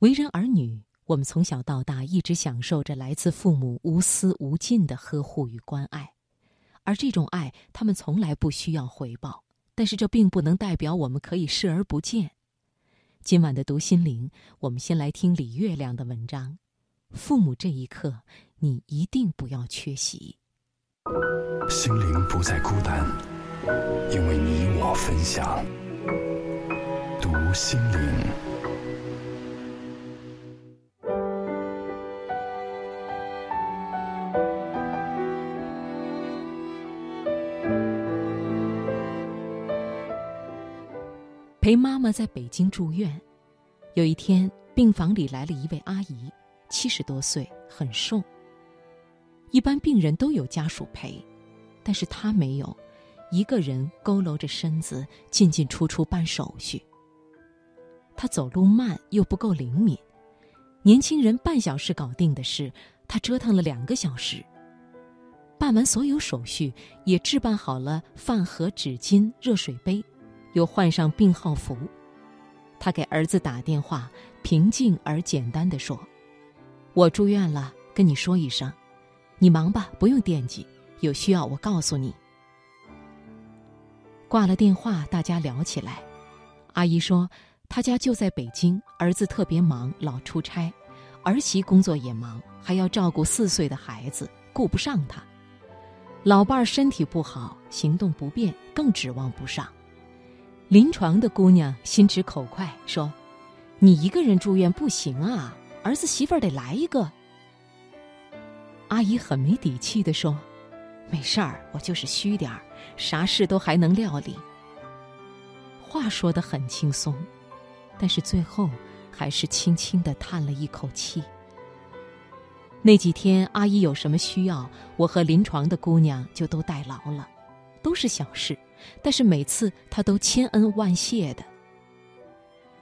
为人儿女，我们从小到大一直享受着来自父母无私无尽的呵护与关爱，而这种爱他们从来不需要回报。但是这并不能代表我们可以视而不见。今晚的读心灵，我们先来听李月亮的文章：父母这一刻，你一定不要缺席。心灵不再孤单，因为你我分享。读心灵。陪妈妈在北京住院，有一天病房里来了一位阿姨，七十多岁，很瘦。一般病人都有家属陪，但是她没有，一个人佝偻着身子进进出出办手续。她走路慢又不够灵敏，年轻人半小时搞定的事，她折腾了两个小时。办完所有手续，也置办好了饭盒、纸巾、热水杯。又换上病号服，他给儿子打电话，平静而简单的说：“我住院了，跟你说一声，你忙吧，不用惦记，有需要我告诉你。”挂了电话，大家聊起来。阿姨说：“他家就在北京，儿子特别忙，老出差，儿媳工作也忙，还要照顾四岁的孩子，顾不上他。老伴儿身体不好，行动不便，更指望不上。”临床的姑娘心直口快说：“你一个人住院不行啊，儿子媳妇得来一个。”阿姨很没底气的说：“没事儿，我就是虚点儿，啥事都还能料理。”话说的很轻松，但是最后还是轻轻的叹了一口气。那几天阿姨有什么需要，我和临床的姑娘就都代劳了，都是小事。但是每次他都千恩万谢的。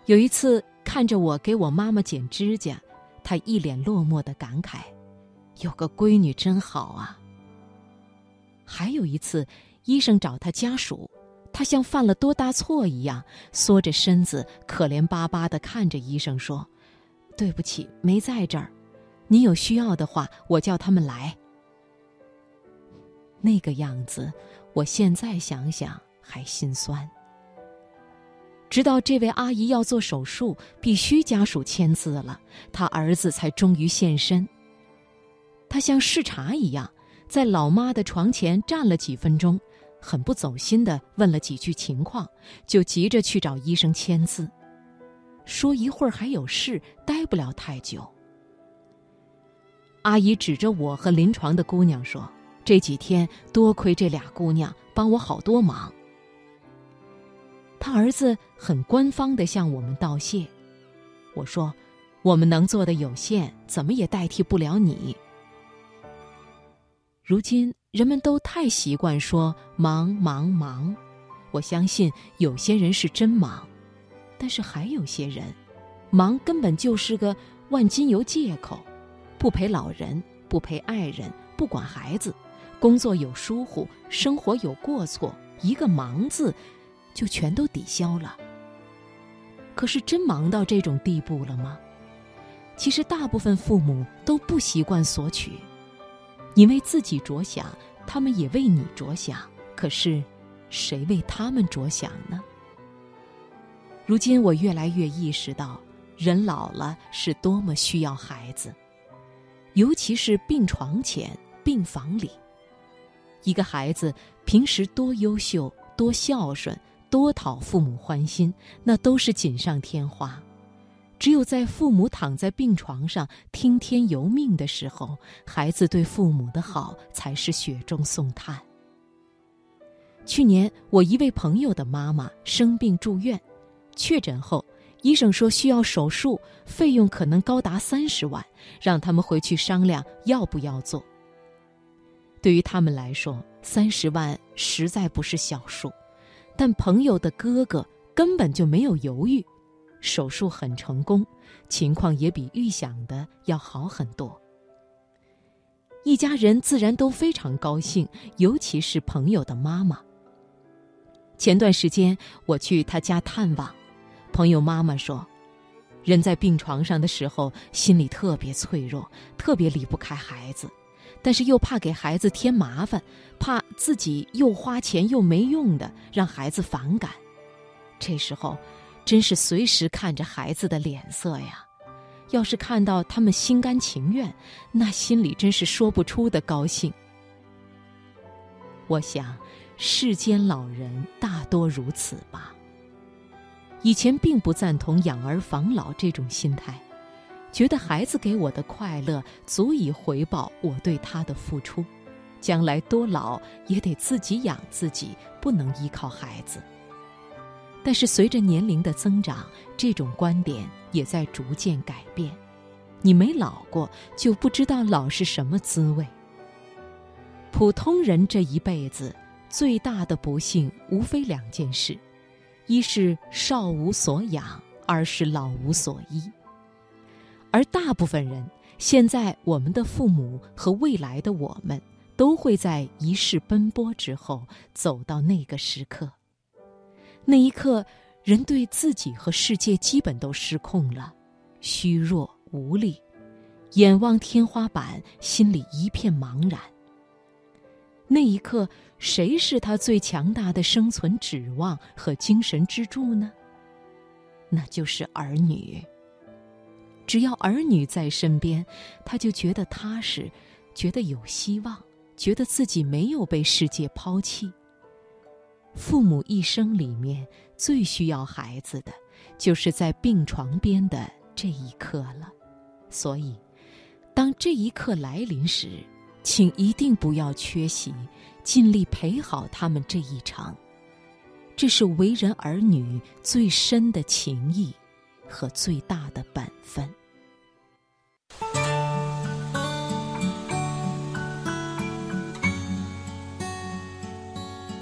有一次看着我给我妈妈剪指甲，他一脸落寞的感慨：“有个闺女真好啊。”还有一次，医生找他家属，他像犯了多大错一样，缩着身子，可怜巴巴的看着医生说：“对不起，没在这儿。您有需要的话，我叫他们来。”那个样子。我现在想想还心酸。直到这位阿姨要做手术，必须家属签字了，他儿子才终于现身。他像视察一样，在老妈的床前站了几分钟，很不走心的问了几句情况，就急着去找医生签字，说一会儿还有事，待不了太久。阿姨指着我和临床的姑娘说。这几天多亏这俩姑娘帮我好多忙。他儿子很官方的向我们道谢，我说：“我们能做的有限，怎么也代替不了你。”如今人们都太习惯说“忙忙忙”，我相信有些人是真忙，但是还有些人，忙根本就是个万金油借口，不陪老人，不陪爱人，不管孩子。工作有疏忽，生活有过错，一个“忙”字，就全都抵消了。可是真忙到这种地步了吗？其实大部分父母都不习惯索取，你为自己着想，他们也为你着想。可是，谁为他们着想呢？如今我越来越意识到，人老了是多么需要孩子，尤其是病床前、病房里。一个孩子平时多优秀、多孝顺、多讨父母欢心，那都是锦上添花。只有在父母躺在病床上听天由命的时候，孩子对父母的好才是雪中送炭。去年，我一位朋友的妈妈生病住院，确诊后，医生说需要手术，费用可能高达三十万，让他们回去商量要不要做。对于他们来说，三十万实在不是小数，但朋友的哥哥根本就没有犹豫，手术很成功，情况也比预想的要好很多。一家人自然都非常高兴，尤其是朋友的妈妈。前段时间我去他家探望，朋友妈妈说：“人在病床上的时候，心里特别脆弱，特别离不开孩子，但是又怕给孩子添麻烦，怕自己又花钱又没用的让孩子反感。这时候，真是随时看着孩子的脸色呀。要是看到他们心甘情愿，那心里真是说不出的高兴。我想，世间老人大多如此吧。以前并不赞同养儿防老这种心态，觉得孩子给我的快乐足以回报我对他的付出，将来多老也得自己养自己，不能依靠孩子。但是随着年龄的增长，这种观点也在逐渐改变。你没老过，就不知道老是什么滋味。普通人这一辈子最大的不幸，无非两件事。一是少无所养，二是老无所依。而大部分人，现在我们的父母和未来的我们，都会在一世奔波之后，走到那个时刻。那一刻，人对自己和世界基本都失控了，虚弱无力，眼望天花板，心里一片茫然。那一刻，谁是他最强大的生存指望和精神支柱呢？那就是儿女。只要儿女在身边，他就觉得踏实，觉得有希望，觉得自己没有被世界抛弃。父母一生里面最需要孩子的，就是在病床边的这一刻了。所以，当这一刻来临时，请一定不要缺席，尽力陪好他们这一场。这是为人儿女最深的情谊和最大的本分。